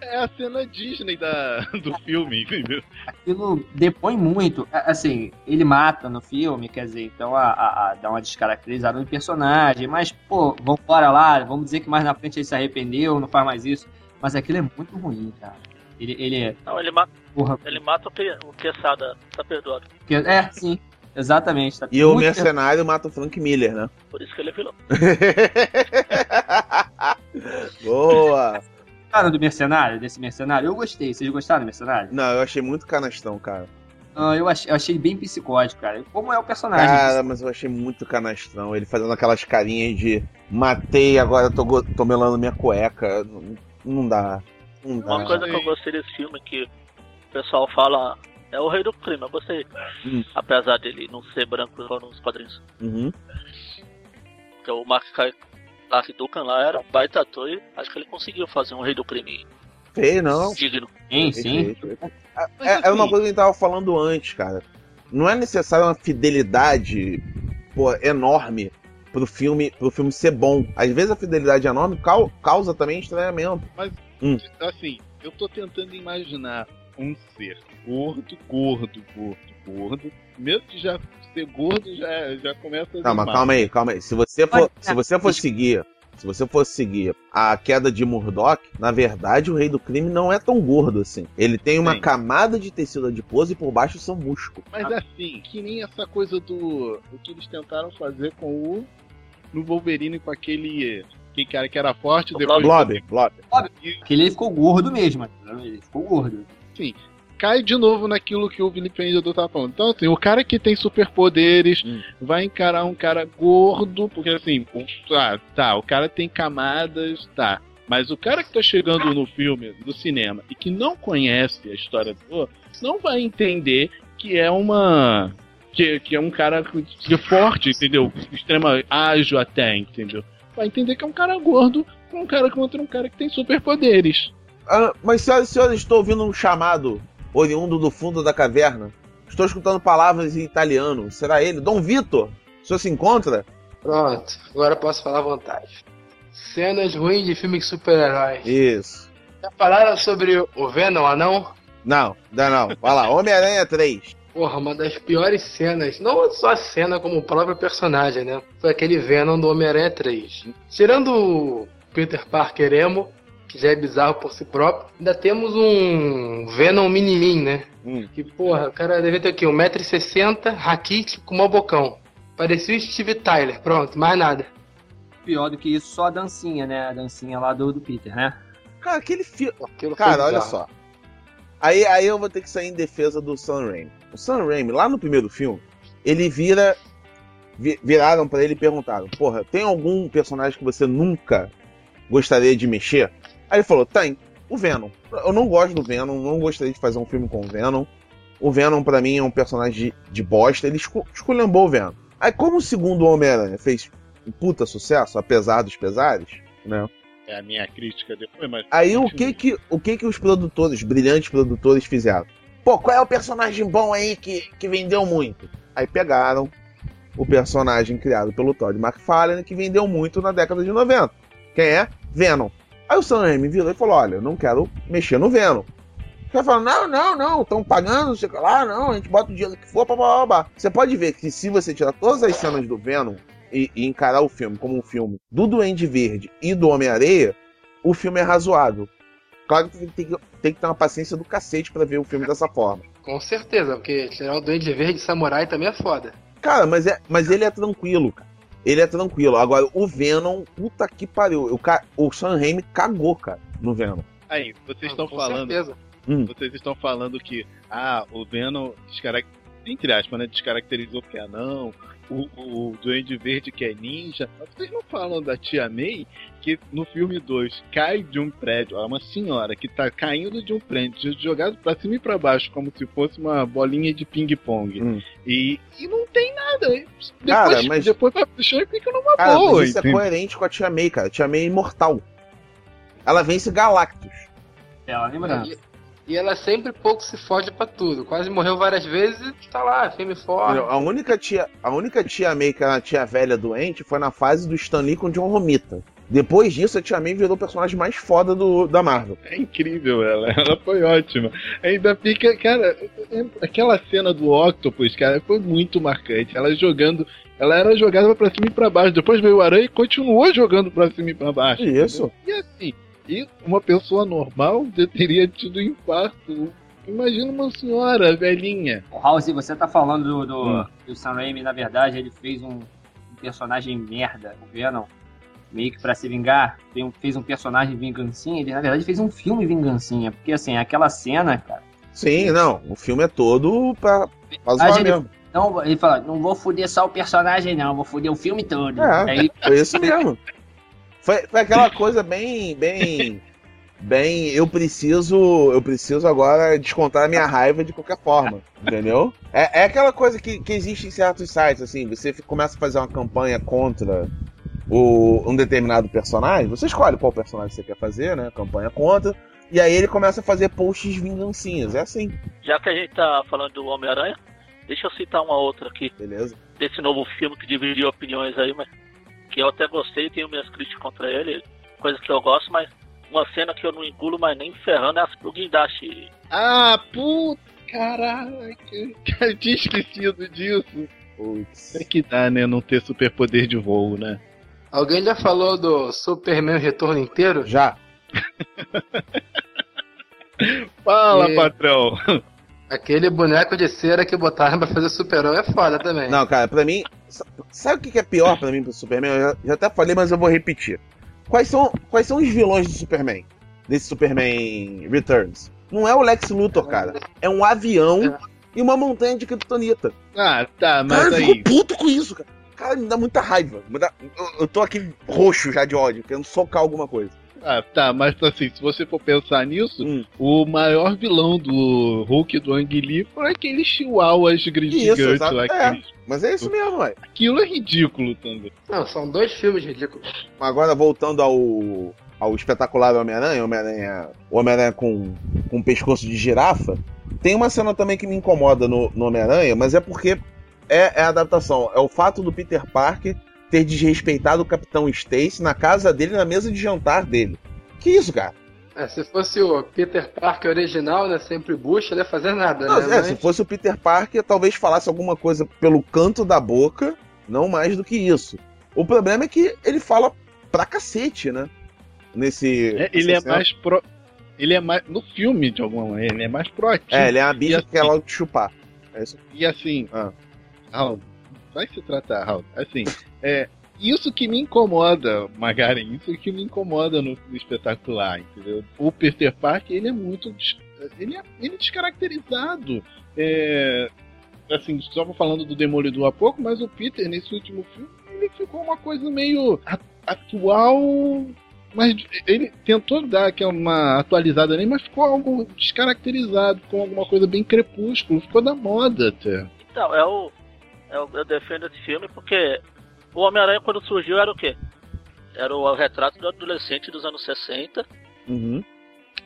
É a cena Disney da, do filme, entendeu? Aquilo depõe muito. A- Assim, ele mata no filme, quer dizer, então a, a- a- dá uma descaracterizada no personagem. Mas, pô, vambora lá, vamos dizer que mais na frente ele se arrependeu, não faz mais isso. Mas aquilo é muito ruim, cara. Ele, ele é. Não, ele mata, Porra, ele mata o, que, o Quesada, tá perdoado. porque- é, sim, exatamente. Tá E o mercenário mata o Frank Miller, né? Por isso que ele é vilão. Boa! Gostaram do mercenário, desse mercenário? Eu gostei. Vocês gostaram do mercenário? Não, eu achei muito canastrão, cara. Não, eu achei, eu achei bem psicótico, cara. Como é o personagem? Cara, mas eu achei muito canastrão. Ele fazendo aquelas carinhas de matei, agora tô, tô melando minha cueca. Não, não dá. Não Uma dá. coisa que eu gostei desse filme que o pessoal fala é o rei do crime, eu gostei. Hum. Apesar dele não ser branco igual nos quadrinhos. Uhum. Porque o Mark Duncan lá era um baita ator e acho que ele conseguiu fazer um rei do crime Feio, não. digno. Sim, sim. Perfeito. É, é uma coisa que a gente tava falando antes, cara. Não é necessário uma fidelidade pô, enorme pro filme, pro filme ser bom. Às vezes a fidelidade enorme cau- causa também estranhamento. Assim, eu tô tentando imaginar um ser gordo, gordo, gordo, gordo. Mesmo que já ser gordo já, já começa a desanimar. calma aí, calma aí. Se você for, se você for seguir, se você for seguir a queda de Murdoch, na verdade o rei do crime não é tão gordo assim. Ele tem uma Sim. camada de tecido adiposo e por baixo são músculos. Mas assim, que nem essa coisa do, do que eles tentaram fazer com o. No Wolverine com aquele. Que cara que era forte, O depois. Blob, Blob. Porque ele ficou gordo mesmo. entendeu? Ele ficou gordo. Cai de novo naquilo que o Vilipendiador tava falando. Então, assim, o cara que tem superpoderes Hum. vai encarar um cara gordo, porque assim, tá, tá, o cara tem camadas, tá. Mas o cara que tá chegando no filme, no cinema, e que não conhece a história do não vai entender que é uma. Que, que é um cara que é forte, entendeu? Extrema ágil até, entendeu? Vai entender que é um cara gordo com um cara contra um cara que tem superpoderes. Ah, mas senhoras e senhores, estou ouvindo um chamado oriundo do fundo da caverna. Estou escutando palavras em italiano. Será ele? Dom Vitor? O senhor se encontra? Pronto, agora posso falar à vontade. Cenas ruins de filme de super-herói. Isso. Já falaram sobre o Venom, anão? Não, ainda não. Vai lá, Homem-Aranha 3. Porra, uma das piores cenas, não só a cena como o próprio personagem, né? Foi aquele Venom do Homem-Aranha 3. Tirando o Peter Parker emo, já é bizarro por si próprio, ainda temos um Venom minimin, né? Hum. Que, porra, o cara deve ter aqui 1,60m, raquítico, com mó bocão. Parecia o Steve Tyler, pronto, mais nada. Pior do que isso, só a dancinha, né? A dancinha lá do, do Peter, né? Cara, aquele filme. Cara, olha só. Aí, aí eu vou ter que sair em defesa do Sam Raimi. O Sam Raimi, lá no primeiro filme, ele vira. vi- viraram pra ele e perguntaram: Porra, tem algum personagem que você nunca gostaria de mexer? Aí ele falou: Tem, o Venom. Eu não gosto do Venom, não gostaria de fazer um filme com o Venom. O Venom, pra mim, é um personagem de, de bosta. Ele escu- esculhambou o Venom. Aí, como o segundo Homem-Aranha fez um puta sucesso, apesar dos pesares, né? É a minha crítica depois, mas. Aí o que que, o que que os produtores, brilhantes produtores fizeram? Pô, qual é o personagem bom aí que, que vendeu muito? Aí pegaram o personagem criado pelo Todd McFarlane que vendeu muito na década de 90. Quem é? Venom. Aí o Sam Raimi virou e falou, olha, eu não quero mexer no Venom. Os caras falaram, não, não, não, estão pagando, não sei o lá, não, a gente bota o dinheiro que for, blá, blá, blá. Você pode ver que se você tirar todas as cenas do Venom e, e encarar o filme como um filme do Duende Verde e do Homem-Areia, o filme é razoável. Claro que tem, que tem que ter uma paciência do cacete pra ver o filme dessa forma. Com certeza, porque tirar o Duende Verde Samurai também é foda. Cara, mas, é, mas ele é tranquilo, cara. Ele é tranquilo. Agora, o Venom, puta que pariu. O, ca- o Sam Raimi cagou, cara, no Venom. Aí, vocês estão Com falando. certeza. Vocês estão falando que ah, o Venom descarac- entre aspas, né, descaracterizou que é não, o, o Duende Verde que é ninja. Vocês não falam da Tia May, que no filme 2 cai de um prédio, é uma senhora que tá caindo de um prédio, jogado pra cima e pra baixo, como se fosse uma bolinha de ping-pong. Hum. E, e não tem nada. Depois, Cara, mas- depois chão e fica numa Cara, boa. mas isso é coerente com a Tia May, cara. A Tia May é imortal. Ela vence Galactus. Ela lembra? E, ela sempre pouco se fode pra tudo. Quase morreu várias vezes e tá lá, firme e forte. A única tia, a única tia May que era uma tia velha doente foi na fase do Stan Lee com o John Romita. Depois disso, a tia May virou o personagem mais foda do, da Marvel. É incrível ela, ela foi ótima. Ainda fica, cara, aquela cena do Octopus, cara, foi muito marcante. Ela jogando, ela era jogada pra cima e pra baixo. Depois veio o Aranha e continuou jogando pra cima e pra baixo. Isso. E assim, e uma pessoa normal já teria tido infarto. Imagina uma senhora velhinha. O House, você tá falando do, do, Hum. do Sam Raimi, na verdade, ele fez um, um personagem merda, o Venom. Meio que pra se vingar, fez um personagem vingancinha, ele na verdade fez um filme vingancinha, porque assim, aquela cena, cara, Sim, não. O filme é todo pra, pra A zoar gente- mesmo. não, ele fala, não vou foder só o personagem não, vou foder o filme todo. É. Aí Foi isso mesmo. Foi, foi aquela coisa bem, bem, bem. Eu preciso, eu preciso agora descontar a minha raiva de qualquer forma, entendeu? É, é aquela coisa que, que existe em certos sites, assim. Você começa a fazer uma campanha contra o, um determinado personagem. Você escolhe qual personagem você quer fazer, né? Campanha contra. E aí ele começa a fazer posts vingancinhas. É assim, Já que a gente tá falando do Homem-Aranha, deixa eu citar uma outra aqui, beleza? desse novo filme que dividiu opiniões aí, mas que eu até gostei, tenho minhas críticas contra ele, coisa que eu gosto, mas uma cena que eu não engulo mais nem ferrando é a do guindaste. Ah, puta, caraca. Eu tinha esquecido disso. Putz. É que dá, né, não ter superpoder de voo, né? Alguém já falou do Superman Retorno inteiro? Já. Fala, E- patrão. Aquele boneco de cera que botaram pra fazer super-herói é foda também. Não, cara, pra mim. sa- Sabe o que é pior pra mim pro Superman? Eu já, já até falei, mas eu vou repetir. Quais são, quais são os vilões do Superman? Desse Superman Returns? Não é o Lex Luthor, cara. É um avião É. e uma montanha de kryptonita. Ah, tá, mas Cara, eu aí. fico puto com isso, cara. Cara, me dá muita raiva. Dá- eu, eu tô aqui roxo já de ódio, querendo socar alguma coisa. Ah, tá, mas assim, se você for pensar nisso, Hum. o maior vilão do Hulk do Ang Lee foi aquele chihuahuas gigantes exato, lá. é. Mas é isso mesmo, ué. Aquilo é ridículo também. Não, são dois filmes ridículos. Agora, voltando ao, ao espetacular Homem-Aranha, Homem-Aranha Homem com, com pescoço de girafa, tem uma cena também que me incomoda no, no Homem-Aranha, mas é porque é, é a adaptação. É o fato do Peter Parker ter desrespeitado o Capitão Stacy na casa dele, na mesa de jantar dele. Que isso, cara? É, se fosse o Peter Parker original, né? Sempre Bush, ele ia fazer nada, Não, né? é, Mas- se fosse o Peter Parker, talvez falasse alguma coisa pelo canto da boca, não mais do que isso. O problema é que ele fala pra cacete, né? Nesse. É, ele é cena. mais pro. Ele é mais. No filme, de alguma maneira, ele é mais proativo. É, ele é uma bicha E que quer logo te chupar. É isso. E assim, Ah. Raul, vai se tratar, Raul. Assim, é. Isso que me incomoda, Magaren, isso que me incomoda no, no espetacular, entendeu? O Peter Parker, ele é muito. Ele é, ele é descaracterizado. É, assim, estava falando do Demolidor há pouco, mas o Peter, nesse último filme, ele ficou uma coisa meio atual. Mas ele tentou dar aquela uma atualizada nele, mas ficou algo descaracterizado, ficou alguma coisa bem crepúsculo, ficou da moda até. Então, é o, é eu defendo esse filme porque o Homem-Aranha quando surgiu era o quê? Era o retrato do adolescente dos anos 60 Uhum.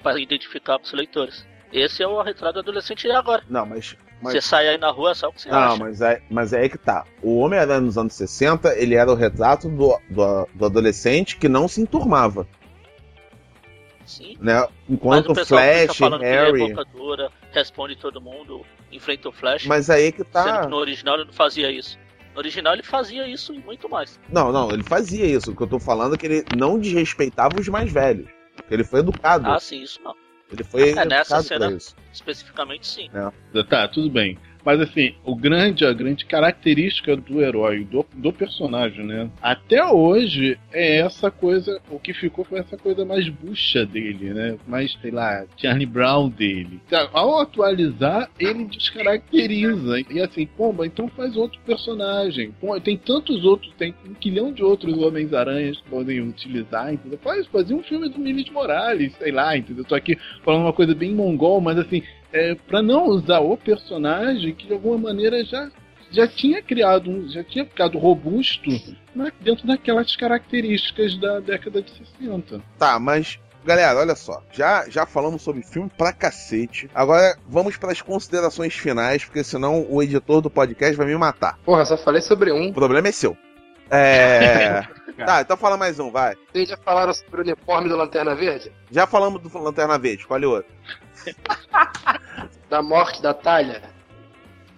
para identificar para os leitores. Esse é o retrato do adolescente agora. Não, mas. mas... Você sai aí na rua, é só o que você Não, acha. mas é, mas é aí que tá. O Homem-Aranha nos anos 60, ele era o retrato do, do, do adolescente que não se enturmava, Sim. né? Mas Enquanto o o pessoal fica Flash, falando que ele é Harry. dura, responde todo mundo, enfrenta o Flash. Mas aí que Sendo tá. que no original ele não fazia isso. No original ele fazia isso e muito mais. Não, não, ele fazia isso. O que eu tô falando é que ele não desrespeitava os mais velhos. Ele foi educado. Ah, sim, isso não. Ele foi É, nessa cena- pra isso. Especificamente sim. Tá, tudo bem. Mas assim, o grande, a grande característica do herói, do, do personagem, né? Até hoje é essa coisa, o que ficou foi essa coisa mais bucha dele, né? Mais, sei lá, Charlie Brown dele. Então, ao atualizar, ele descaracteriza. E assim, pomba, então faz outro personagem. Pô, tem tantos outros, tem um quilhão de outros Homens-Aranhas que podem utilizar, entendeu? Faz, fazer um filme do Miles Morales, sei lá, entendeu? Tô aqui falando uma coisa bem mongol, mas assim, é, para não usar o personagem que de alguma maneira já já tinha criado um, já tinha ficado robusto né, dentro daquelas características da década de 60. Tá, mas Galera, olha só, já, já falamos sobre filme pra cacete. Agora vamos para as considerações finais, porque senão o editor do podcast vai me matar. Porra, só falei sobre um. O problema é seu. É. tá, então fala mais um, vai. Vocês já falaram sobre o uniforme do Lanterna Verde? Já falamos do Lanterna Verde, escolhe outro. Da morte da Talha?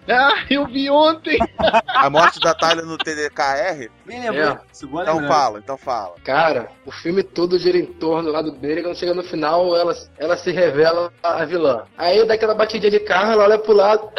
Ah, eu vi ontem! A morte da Talha no TDKR? Me lembrou. É. Então lembrando. fala, então fala. Cara, o filme todo gira em torno do lado dele, quando chega no final, ela, ela se revela a vilã. Aí dá aquela batidinha de carro, ela olha pro lado,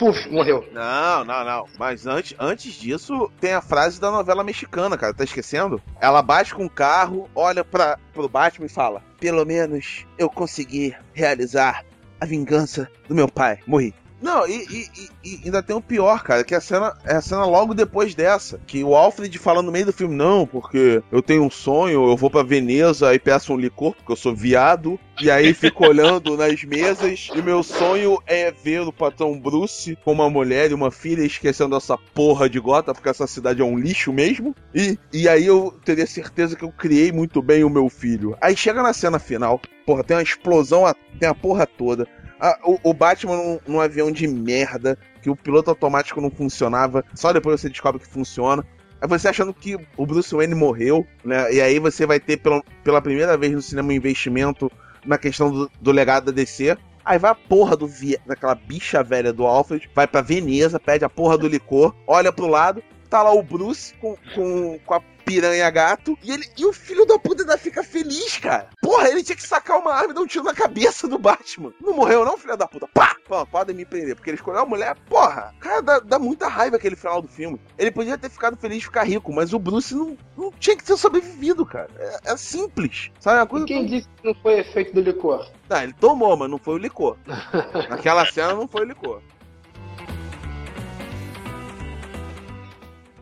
puf, morreu. Não, não, não. Mas antes, antes disso, tem a frase da novela mexicana, cara. Tá esquecendo? Ela bate com o carro, olha pra, pro Batman e fala: Pelo menos eu consegui realizar a vingança do meu pai. Morri. Não, e, e- e- ainda tem o pior, cara, que a cena é a cena logo depois dessa. Que o Alfred fala no meio do filme, não, porque eu tenho um sonho, eu vou pra Veneza e peço um licor, porque eu sou viado. E aí fico olhando nas mesas. E meu sonho é ver o patrão Bruce com uma mulher e uma filha esquecendo essa porra de gota, porque essa cidade é um lixo mesmo. E, e aí eu teria certeza que eu criei muito bem o meu filho. Aí chega na cena final, porra, tem uma explosão, tem a porra toda. Ah, o, o Batman num, num avião de merda, que o piloto automático não funcionava, só depois você descobre que funciona. Aí você achando que o Bruce Wayne morreu, né? E aí você vai ter pela, pela primeira vez no cinema um investimento na questão do, do legado da DC. Aí vai a porra do daquela bicha velha do Alfred, vai pra Veneza, pede a porra do licor, olha pro lado, tá lá o Bruce com, com, com a piranha gato, e ele e o filho da puta ainda fica feliz, cara. Porra, ele tinha que sacar uma arma e dar um tiro na cabeça do Batman. Não morreu, não, filho da puta? Pá! Pô, podem me prender, porque ele escolheu a mulher. Porra, cara, dá, dá muita raiva aquele final do filme. Ele podia ter ficado feliz ficar rico, mas o Bruce não, não tinha que ter sobrevivido, cara. É, é simples. Sabe uma coisa? E quem disse que não foi efeito do licor? Não, ele tomou, mas não foi o licor. Naquela cena não foi o licor.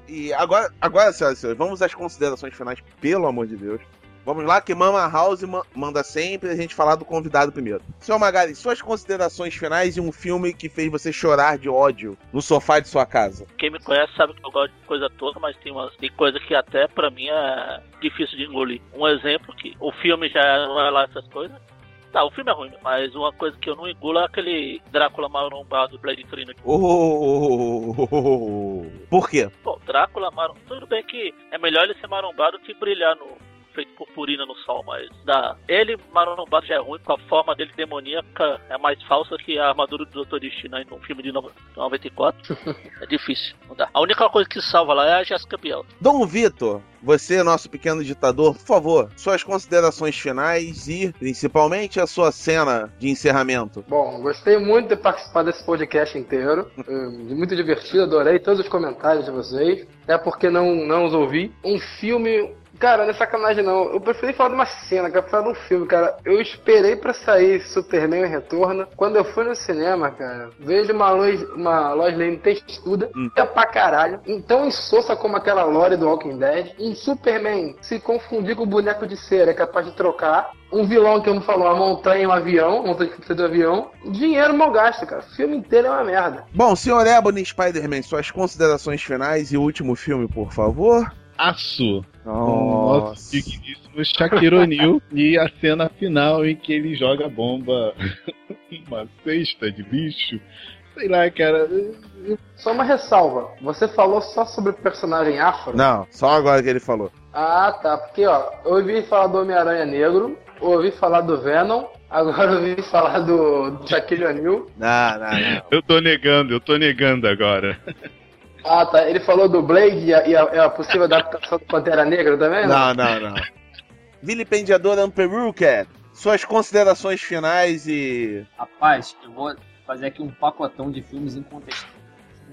E agora, agora, senhoras e senhores, vamos às considerações finais, pelo amor de Deus. Vamos lá, que Mama House ma- manda sempre a gente falar do convidado primeiro. Senhor Magari, suas considerações finais e um filme que fez você chorar de ódio no sofá de sua casa. Quem me conhece sabe que eu gosto de coisa toda, mas tem umas tem coisa que até pra mim é difícil de engolir. Um exemplo que o filme já não é lá essas coisas. Tá, o filme é ruim, mas uma coisa que eu não engulo é aquele Drácula marombado do Blade Trinity. Oh, por quê? Pô, Drácula marombado, tudo bem que é melhor ele ser marombado que brilhar no feito purpurina no sol, mas dá. Ele marombado já é ruim, com a forma dele demoníaca é mais falsa que a armadura do Dr. Destino aí no filme de no- 94. é difícil, não dá. A única coisa que salva lá é a Jessica Biel. Dom Vitor, você, nosso pequeno ditador, por favor, suas considerações finais e, principalmente, a sua cena de encerramento. Bom, gostei muito de participar desse podcast inteiro. É, muito divertido, adorei todos os comentários de vocês. É porque não, não os ouvi. Um filme. Cara, não é sacanagem não. Eu preferi falar de uma cena, cara, falar de um filme, cara. Eu esperei pra sair Superman Retorno. Quando eu fui no cinema, cara, vejo uma Lois, uma Lois Lane textuda, Hum. é pra caralho. Então insossa como aquela Lore do Walking Dead. Um Superman se confundir com o boneco de cera, é capaz de trocar. Um vilão que eu me falou, uma montanha, um avião, uma montanha de do avião. Dinheiro mal gasto, cara. O filme inteiro é uma merda. Bom, senhor Ebony Spider-Man, suas considerações finais e o último filme, por favor. Aço. Com o Nossa. nosso digníssimo Shaquille O'Neal e a cena final em que ele joga a bomba uma cesta de lixo. Sei lá, cara. Só uma ressalva. Você falou só sobre o personagem afro? Não, só agora que ele falou. Ah, tá. Porque, ó, eu ouvi falar do Homem-Aranha Negro, ouvi falar do Venom, agora eu ouvi falar do, do Shaquille O'Neal. Não, não, não. Eu tô negando, eu tô negando agora. Ah, tá. Ele falou do Blade e a, e a- e a possível adaptação do Pantera Negra também? Não, não, não. Vilipendiador Amperuca, suas considerações finais e. Rapaz, eu vou fazer aqui um pacotão de filmes incontestáveis.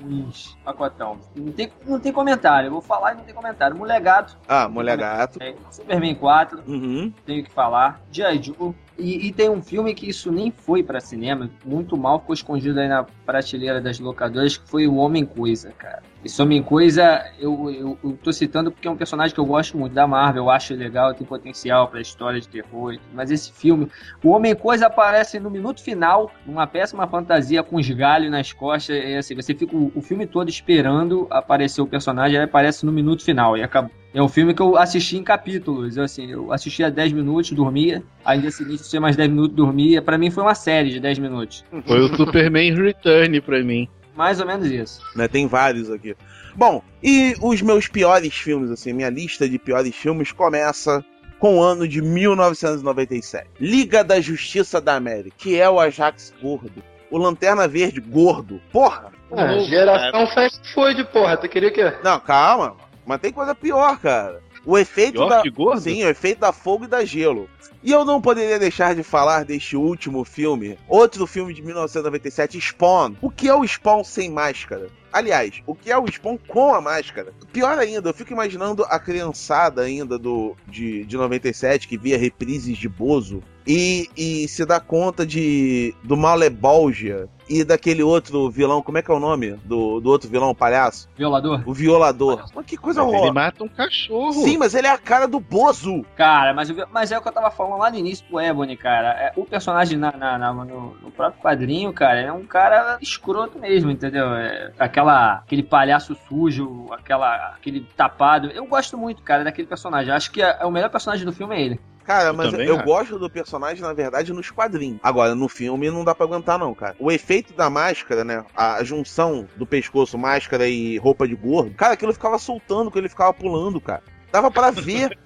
Uns pacotão. Não tem, não tem comentário, eu vou falar e não tem comentário. Mulher Gato, Ah, Mulher Gato. é, Superman 4, Uhum. tenho que falar. Joe. E, e tem um filme que isso nem foi pra cinema, muito mal, ficou escondido aí na prateleira das locadoras, que foi o Homem Coisa, cara. Esse Homem Coisa, eu, eu, eu tô citando porque é um personagem que eu gosto muito da Marvel, eu acho legal, tem potencial pra história de terror. Mas esse filme, o Homem Coisa aparece no minuto final, numa péssima fantasia com os galhos nas costas, e assim, você fica o, o filme todo esperando aparecer o personagem, aí aparece no minuto final, e acabou. É um filme que eu assisti em capítulos. Eu, assim, eu assistia 10 minutos, dormia. Aí no dia seguinte assistia mais 10 minutos, dormia. Pra mim foi uma série de 10 minutos. Foi o Superman Return pra mim. Mais ou menos isso. Né, tem vários aqui. Bom, e os meus piores filmes, assim, minha lista de piores filmes começa com o ano de 1997. Liga da Justiça da América, que é o Ajax gordo. O Lanterna Verde gordo. Porra! Ah, geração fast food, porra. Tu queria o quê? Não, calma. Mas tem coisa pior, cara. O efeito Pior da. que gordo? Sim, o efeito da fogo e da gelo. E eu não poderia deixar de falar deste último filme, outro filme de 1997, Spawn. O que é o Spawn sem máscara? Aliás, o que é o Spawn com a máscara? Pior ainda, eu fico imaginando a criançada ainda do de, de 97 que via reprises de Bozo e, e se dá conta de do Malebolgia e daquele outro vilão, como é que é o nome? Do, do outro vilão, o palhaço? Violador? O violador. Mas que coisa Mas ele horrorosa. mata um cachorro. Sim, mas ele é a cara do Bozo. Cara, mas, mas é o que eu tava falando lá no início pro Ebony, cara. É, o personagem na, na- na- no, no próprio quadrinho, cara, é um cara escroto mesmo, entendeu? É, aquela, aquele palhaço sujo, aquela, aquele tapado. Eu gosto muito, cara, daquele personagem. Acho que é, é o melhor personagem do filme é ele. Cara, Eu mas eu, também eu gosto do personagem, na verdade, nos quadrinhos. Agora, no filme, não dá pra aguentar, não, cara. O efeito da máscara, né? A junção do pescoço, máscara e roupa de gordo. Cara, aquilo ficava soltando quando ele ficava pulando, cara. Dava pra ver.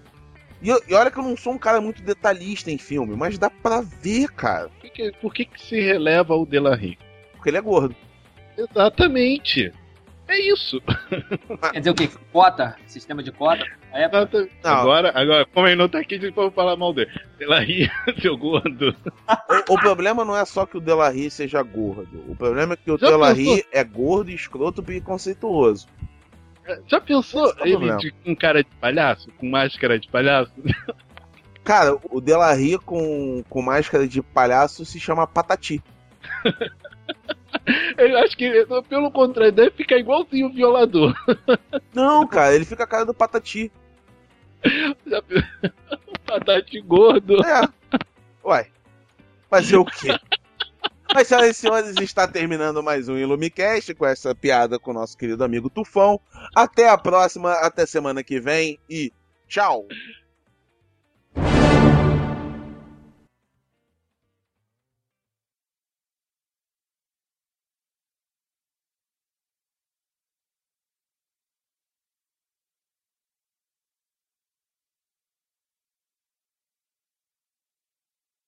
E, eu- e olha que eu não sou um cara muito detalhista em filme, mas dá pra ver, cara. Por que, que- por que, que se releva o Delarry? Porque ele é gordo. Exatamente. É isso. Quer dizer o quê? Cota? Sistema de cota? É, Exatamente. Não. Agora, agora, como ele não tá aqui, a gente pode falar mal dele. Delarry, seu gordo. O, o problema não é só que o Delarry seja gordo. O problema é que o Delarry é gordo, escroto e preconceituoso. Já pensou é ele de, com cara de palhaço? Com máscara de palhaço? Cara, o Delarry com, com máscara de palhaço se chama Patati. Eu acho que, pelo contrário, deve ficar igualzinho o violador. Não, cara, ele fica a cara do Patati. Patati gordo. É. Ué. Fazer o quê? Mas, senhoras e senhores, está terminando mais um Ilumicast com essa piada com o nosso querido amigo Tufão. Até a próxima, até semana que vem e tchau!